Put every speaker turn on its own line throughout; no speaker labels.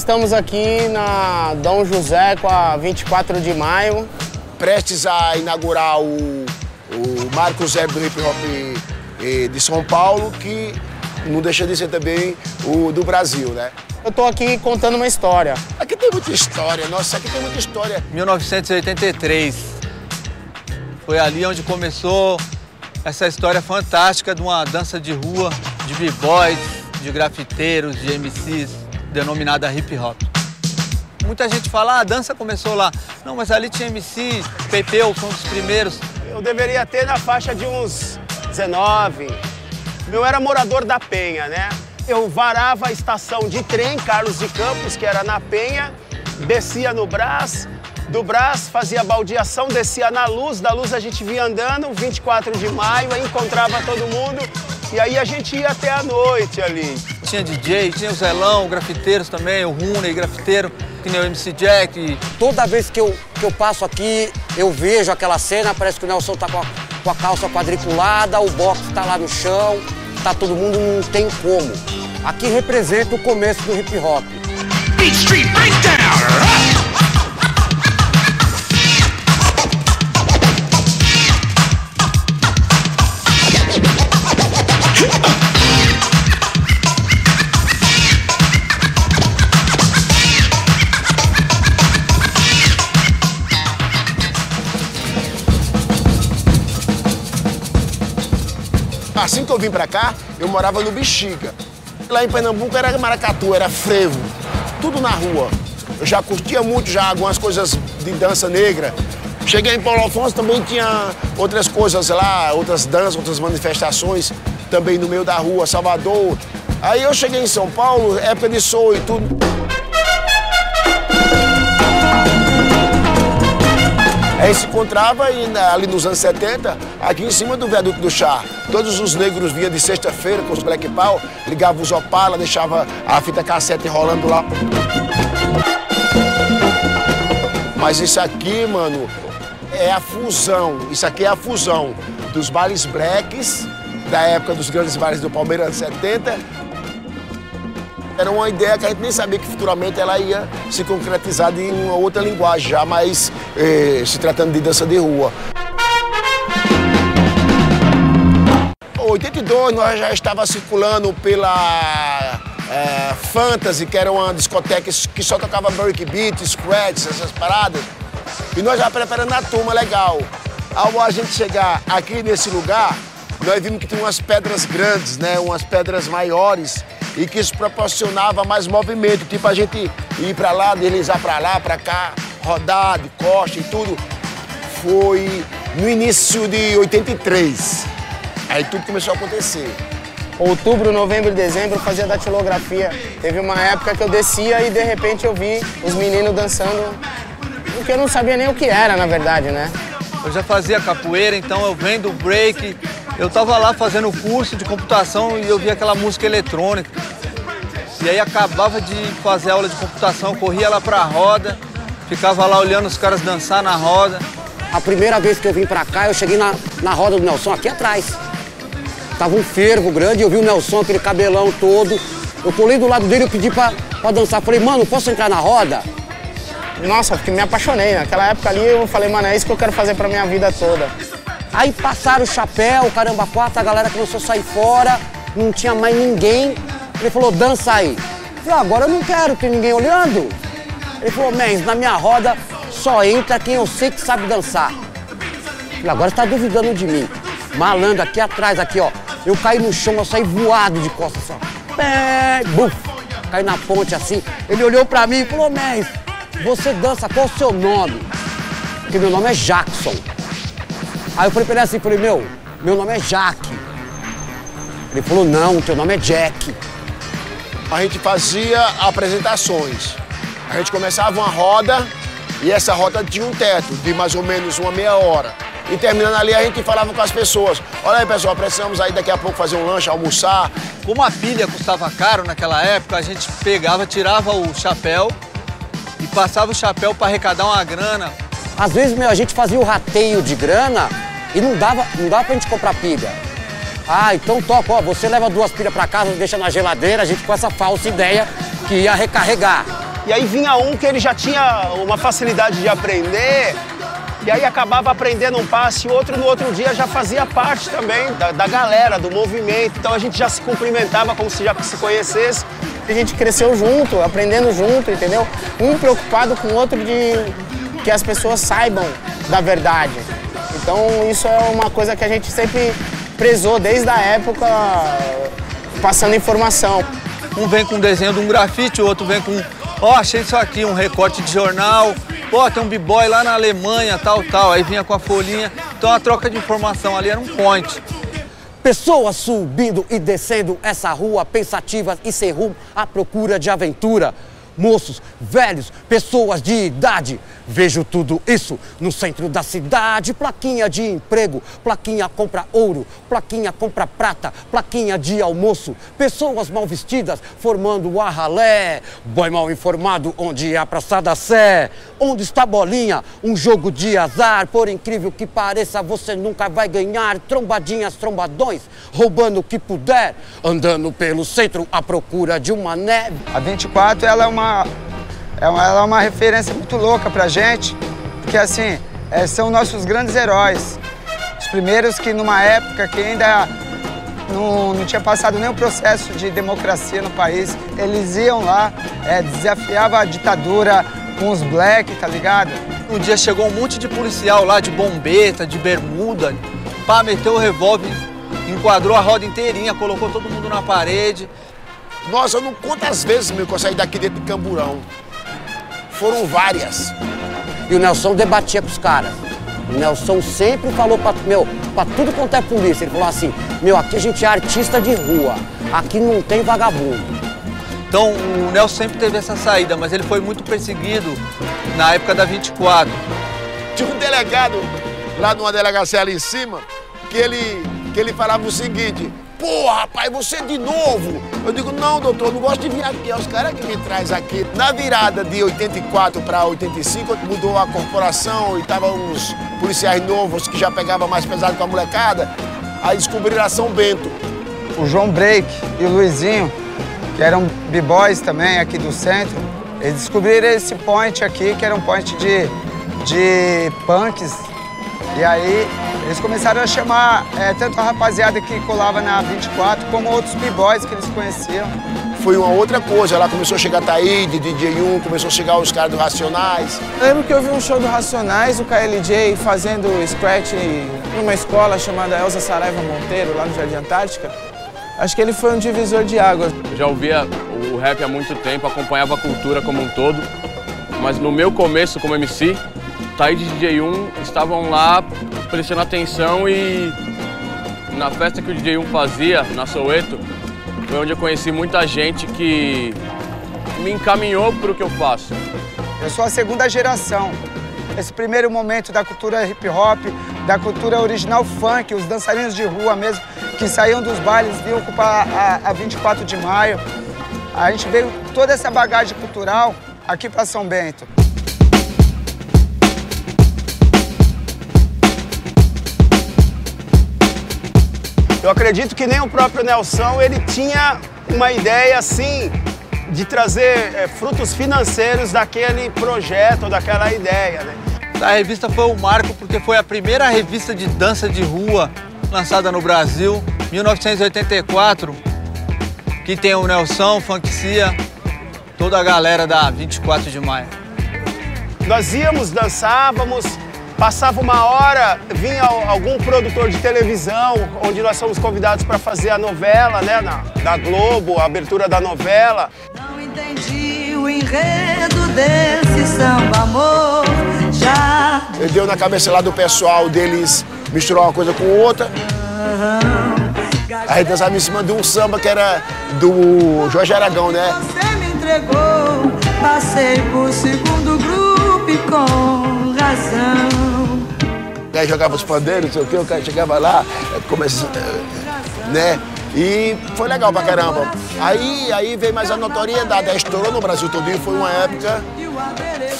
estamos aqui na Dom José com a 24 de maio.
Prestes a inaugurar o, o Marco Zero do Hip Hop eh, de São Paulo, que não deixa de ser também o do Brasil, né?
Eu tô aqui contando uma história.
Aqui tem muita história, nossa, aqui tem muita história.
1983. Foi ali onde começou essa história fantástica de uma dança de rua, de b-boys, de grafiteiros, de MCs, denominada hip hop. Muita gente fala, ah, a dança começou lá. Não, mas ali tinha MC, Pepeu, foi um dos primeiros.
Eu deveria ter na faixa de uns 19. Eu era morador da Penha, né? Eu varava a estação de trem Carlos de Campos, que era na Penha, descia no Brás, do Brás fazia baldeação, descia na Luz, da Luz a gente vinha andando, 24 de maio, aí encontrava todo mundo e aí a gente ia até a noite ali.
Tinha DJ, tinha o Zelão, grafiteiros também, o Rune, grafiteiro, que nem o MC Jack.
Toda vez que eu, que eu passo aqui, eu vejo aquela cena, parece que o Nelson tá com a, com a calça quadriculada, o box tá lá no chão, tá todo mundo, não tem como. Aqui representa o começo do hip hop. Beat Street Breakdown!
Assim que eu vim pra cá, eu morava no Bexiga. Lá em Pernambuco era maracatu, era frevo, tudo na rua. Eu já curtia muito já algumas coisas de dança negra. Cheguei em Paulo Afonso, também tinha outras coisas lá, outras danças, outras manifestações também no meio da rua, Salvador. Aí eu cheguei em São Paulo, época de soul e tudo. Aí se encontrava ali nos anos 70, aqui em cima do viaduto do chá. Todos os negros vinham de sexta-feira com os black pau, ligavam os opala, deixava a fita cassete rolando lá. Mas isso aqui, mano, é a fusão. Isso aqui é a fusão dos bailes blacks, da época dos grandes bailes do Palmeiras 70, era uma ideia que a gente nem sabia que futuramente ela ia se concretizar em uma outra linguagem, já mais eh, se tratando de dança de rua. 82 nós já estava circulando pela é, Fantasy, que era uma discoteca que só tocava break beat, scratch, essas paradas. E nós já preparando a turma legal. Ao a gente chegar aqui nesse lugar, nós vimos que tinha umas pedras grandes, né? Umas pedras maiores e que isso proporcionava mais movimento, tipo a gente ir para lá, deslizar para lá, para cá, rodar de costa e tudo. Foi no início de 83. Aí tudo começou a acontecer.
Outubro, novembro e dezembro eu fazia datilografia. Teve uma época que eu descia e de repente eu vi os meninos dançando, o que eu não sabia nem o que era, na verdade, né?
Eu já fazia capoeira, então eu vendo o break, eu estava lá fazendo o curso de computação e eu vi aquela música eletrônica. E aí acabava de fazer aula de computação, corria lá para a roda, ficava lá olhando os caras dançar na roda.
A primeira vez que eu vim para cá, eu cheguei na, na roda do Nelson aqui atrás. Tava um fervo grande, eu vi o Nelson, aquele cabelão todo. Eu pulei do lado dele, eu pedi pra, pra dançar. Falei, mano, posso entrar na roda?
Nossa, porque me apaixonei. Naquela época ali eu falei, mano, é isso que eu quero fazer pra minha vida toda.
Aí passaram o chapéu, caramba, quatro, a galera começou a sair fora, não tinha mais ninguém. Ele falou, dança aí. Eu falei, ah, agora eu não quero ter ninguém olhando. Ele falou, mens, na minha roda só entra quem eu sei que sabe dançar. Eu falei, agora você tá duvidando de mim. Malandro, aqui atrás, aqui, ó. Eu caí no chão, eu saí voado de costas, só. Pé, buf, caí na ponte assim. Ele olhou pra mim e falou, mens, você dança, qual o seu nome? Porque meu nome é Jackson. Aí eu falei pra ele assim, falei, meu, meu nome é Jaque. Ele falou, não, teu nome é Jack.
A gente fazia apresentações. A gente começava uma roda e essa roda tinha um teto de mais ou menos uma meia hora. E terminando ali, a gente falava com as pessoas. Olha aí, pessoal, precisamos aí daqui a pouco fazer um lanche, almoçar.
Como a pilha custava caro naquela época, a gente pegava, tirava o chapéu e passava o chapéu para arrecadar uma grana
às vezes, meu, a gente fazia o rateio de grana e não dava, não dava pra gente comprar pilha. Ah, então toca, ó, você leva duas pilhas pra casa, deixa na geladeira, a gente com essa falsa ideia que ia recarregar.
E aí vinha um que ele já tinha uma facilidade de aprender, e aí acabava aprendendo um passe, e outro no outro dia já fazia parte também da, da galera, do movimento. Então a gente já se cumprimentava como se já se conhecesse.
A gente cresceu junto, aprendendo junto, entendeu? Um preocupado com o outro de que as pessoas saibam da verdade. Então isso é uma coisa que a gente sempre prezou desde a época, passando informação.
Um vem com um desenho de um grafite, o outro vem com, ó, oh, achei isso aqui, um recorte de jornal, oh, tem um b-boy lá na Alemanha, tal, tal. Aí vinha com a folhinha. Então a troca de informação ali era um point.
Pessoas subindo e descendo essa rua pensativas e sem rumo à procura de aventura moços, velhos, pessoas de idade. Vejo tudo isso no centro da cidade. Plaquinha de emprego, plaquinha compra ouro, plaquinha compra prata, plaquinha de almoço. Pessoas mal vestidas formando o arralé. Boy mal informado onde é a Praça da Sé. Onde está bolinha? Um jogo de azar. Por incrível que pareça, você nunca vai ganhar. Trombadinhas, trombadões, roubando o que puder. Andando pelo centro à procura de uma neve.
A 24 ela é uma é uma, ela é uma referência muito louca pra gente, porque assim, é, são nossos grandes heróis. Os primeiros que numa época que ainda não, não tinha passado nenhum processo de democracia no país, eles iam lá, é, desafiavam a ditadura com os black, tá ligado?
Um dia chegou um monte de policial lá, de bombeta, de bermuda, pá, meteu o revólver, enquadrou a roda inteirinha, colocou todo mundo na parede.
Nossa, eu não conto as vezes, meu, que eu saí daqui dentro de Camburão. Foram várias.
E o Nelson debatia com os caras. O Nelson sempre falou pra, meu, pra tudo quanto é polícia. Ele falou assim, meu, aqui a gente é artista de rua. Aqui não tem vagabundo.
Então o Nelson sempre teve essa saída, mas ele foi muito perseguido na época da 24.
Tinha um delegado lá numa delegacia ali em cima que ele, que ele falava o seguinte, Pô, rapaz, você de novo? Eu digo, não, doutor, não gosto de vir aqui. É os caras que me traz aqui. Na virada de 84 para 85, mudou a corporação e estavam uns policiais novos que já pegavam mais pesado com a molecada. Aí descobriram a São Bento.
O João Break e o Luizinho, que eram b-boys também aqui do centro, eles descobriram esse point aqui, que era um point de, de punks. E aí eles começaram a chamar é, tanto a rapaziada que colava na 24, como outros b-boys que eles conheciam.
Foi uma outra coisa, lá começou a chegar Taíde, DJ1, começou a chegar os caras do Racionais.
Eu lembro que eu vi um show do Racionais, o KLJ fazendo scratch numa escola chamada Elza Saraiva Monteiro, lá no Jardim Antártica. Acho que ele foi um divisor de águas.
Eu já ouvia o rap há muito tempo, acompanhava a cultura como um todo, mas no meu começo como MC, Taíde e DJ1 estavam lá prestando atenção e na festa que o DJ1 fazia, na Soweto, foi onde eu conheci muita gente que me encaminhou para o que eu faço.
Eu sou a segunda geração. Esse primeiro momento da cultura hip hop, da cultura original funk, os dançarinos de rua mesmo, que saíam dos bailes, vinham ocupar a, a 24 de maio. A gente veio toda essa bagagem cultural aqui para São Bento.
Eu acredito que nem o próprio Nelson ele tinha uma ideia assim de trazer é, frutos financeiros daquele projeto, daquela ideia. Né?
A revista foi um marco porque foi a primeira revista de dança de rua lançada no Brasil, 1984, que tem o Nelson, Funkcia, toda a galera da 24 de maio.
Nós íamos, dançávamos, Passava uma hora, vinha algum produtor de televisão, onde nós somos convidados para fazer a novela, né, na, da Globo, a abertura da novela.
Não entendi o enredo desse samba amor, já.
Ele deu na cabeça lá do pessoal deles misturar uma coisa com outra. Aí dançava em cima de um samba que era do Jorge Aragão, né?
Você me entregou, passei por segundo grupo e com razão.
Aí jogava os pandeiros, não sei o que, o cara chegava lá, começou, né? E foi legal pra caramba. Aí, aí veio mais a notoriedade, estourou no Brasil todo foi uma época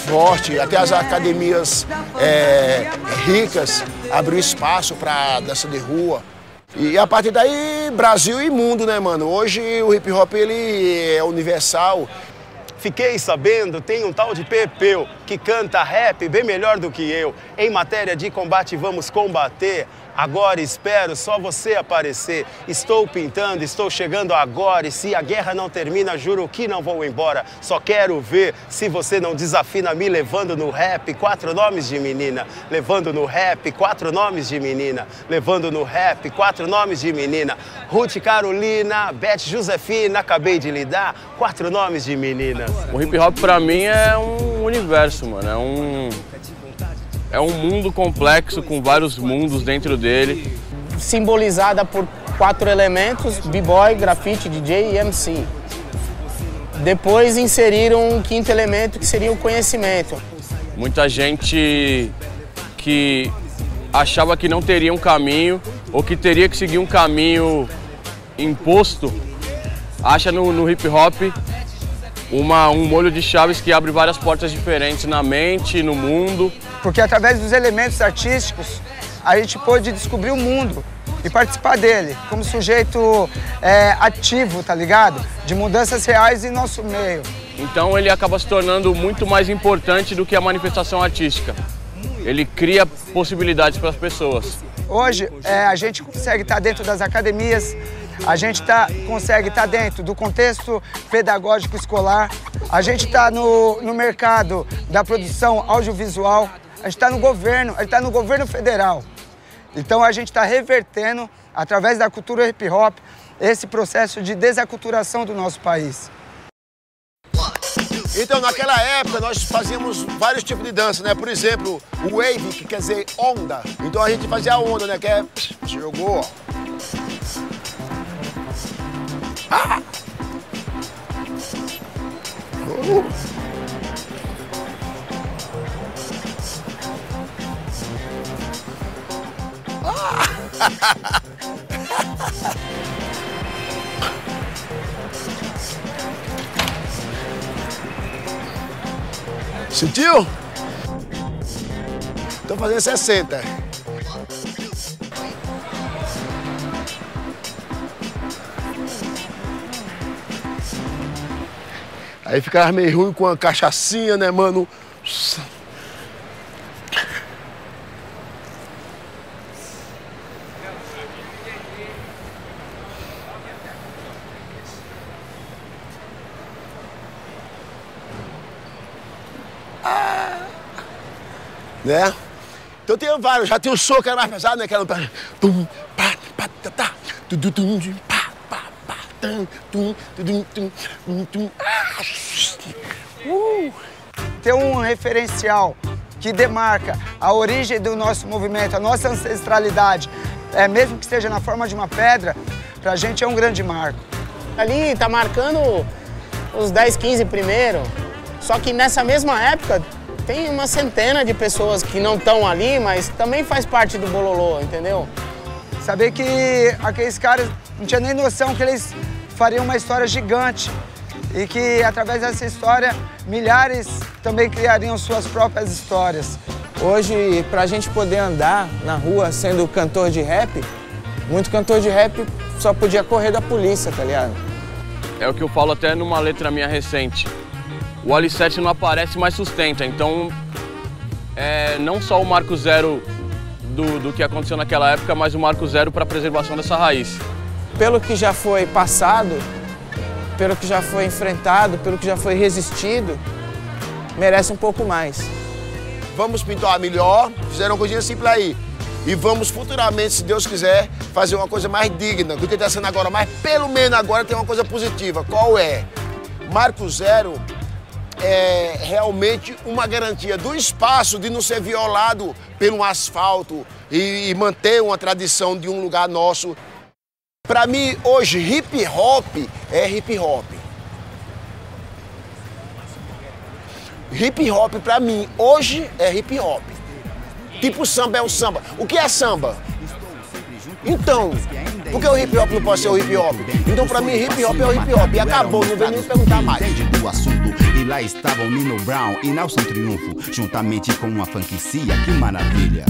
forte. Até as academias é, ricas abriu espaço pra dança de rua. E a partir daí, Brasil e mundo, né, mano? Hoje o hip hop ele é universal.
Fiquei sabendo, tem um tal de Pepeu que canta rap bem melhor do que eu. Em matéria de combate, vamos combater. Agora espero só você aparecer. Estou pintando, estou chegando agora. E se a guerra não termina, juro que não vou embora. Só quero ver se você não desafina me levando no rap. Quatro nomes de menina. Levando no rap, quatro nomes de menina. Levando no rap, quatro nomes de menina. Ruth Carolina, Beth Josefina, acabei de lhe dar. Quatro nomes de menina.
O hip hop pra mim é um universo, mano. É um é um mundo complexo com vários mundos dentro dele.
Simbolizada por quatro elementos: b-boy, grafite, DJ e MC. Depois inseriram um quinto elemento que seria o conhecimento.
Muita gente que achava que não teria um caminho ou que teria que seguir um caminho imposto, acha no, no hip hop uma, um molho de chaves que abre várias portas diferentes na mente, no mundo.
Porque através dos elementos artísticos a gente pôde descobrir o mundo e participar dele como sujeito é, ativo, tá ligado? De mudanças reais em nosso meio.
Então ele acaba se tornando muito mais importante do que a manifestação artística. Ele cria possibilidades para as pessoas.
Hoje é, a gente consegue estar dentro das academias, a gente tá, consegue estar tá dentro do contexto pedagógico escolar, a gente está no, no mercado da produção audiovisual, a gente está no governo, gente está no governo federal. Então a gente está revertendo, através da cultura hip hop, esse processo de desaculturação do nosso país.
Então, naquela época, nós fazíamos vários tipos de dança, né? Por exemplo, o wave, que quer dizer onda. Então a gente fazia a onda, né? Que é... Jogou. Ah! Uh! Sentiu? Tô fazendo 60. Aí ficava meio ruim com a cachaçinha, né, mano? Né? Então tem vários, já tem o som que era mais pesado, né? Que era pá, tá, tá, tum,
Uh! Ter um referencial que demarca a origem do nosso movimento, a nossa ancestralidade, é, mesmo que esteja na forma de uma pedra, pra gente é um grande marco.
Ali tá marcando os 10, 15 primeiro, só que nessa mesma época tem uma centena de pessoas que não estão ali, mas também faz parte do bololô, entendeu?
Saber que aqueles caras não tinham nem noção que eles fariam uma história gigante e que através dessa história milhares também criariam suas próprias histórias.
Hoje, para a gente poder andar na rua sendo cantor de rap, muito cantor de rap só podia correr da polícia, tá ligado?
É o que eu falo até numa letra minha recente. O alicerce não aparece, mas sustenta. Então, é não só o marco zero do, do que aconteceu naquela época, mas o marco zero para a preservação dessa raiz.
Pelo que já foi passado, pelo que já foi enfrentado, pelo que já foi resistido, merece um pouco mais.
Vamos pintar melhor, fizeram uma coisinha simples aí. E vamos futuramente, se Deus quiser, fazer uma coisa mais digna do que está sendo agora. Mas pelo menos agora tem uma coisa positiva. Qual é? Marco Zero é realmente uma garantia do espaço de não ser violado pelo asfalto e, e manter uma tradição de um lugar nosso para mim, hoje, hip hop é hip hop. Hip hop, para mim, hoje é hip hop. Tipo samba é o samba. O que é samba? Então, por que o hip hop não pode ser o hip hop? Então, pra mim, hip hop é o hip hop. E acabou, não vem nem perguntar mais.
E lá estavam Nino Brown e Nelson Triunfo, juntamente com uma franquicia, que maravilha.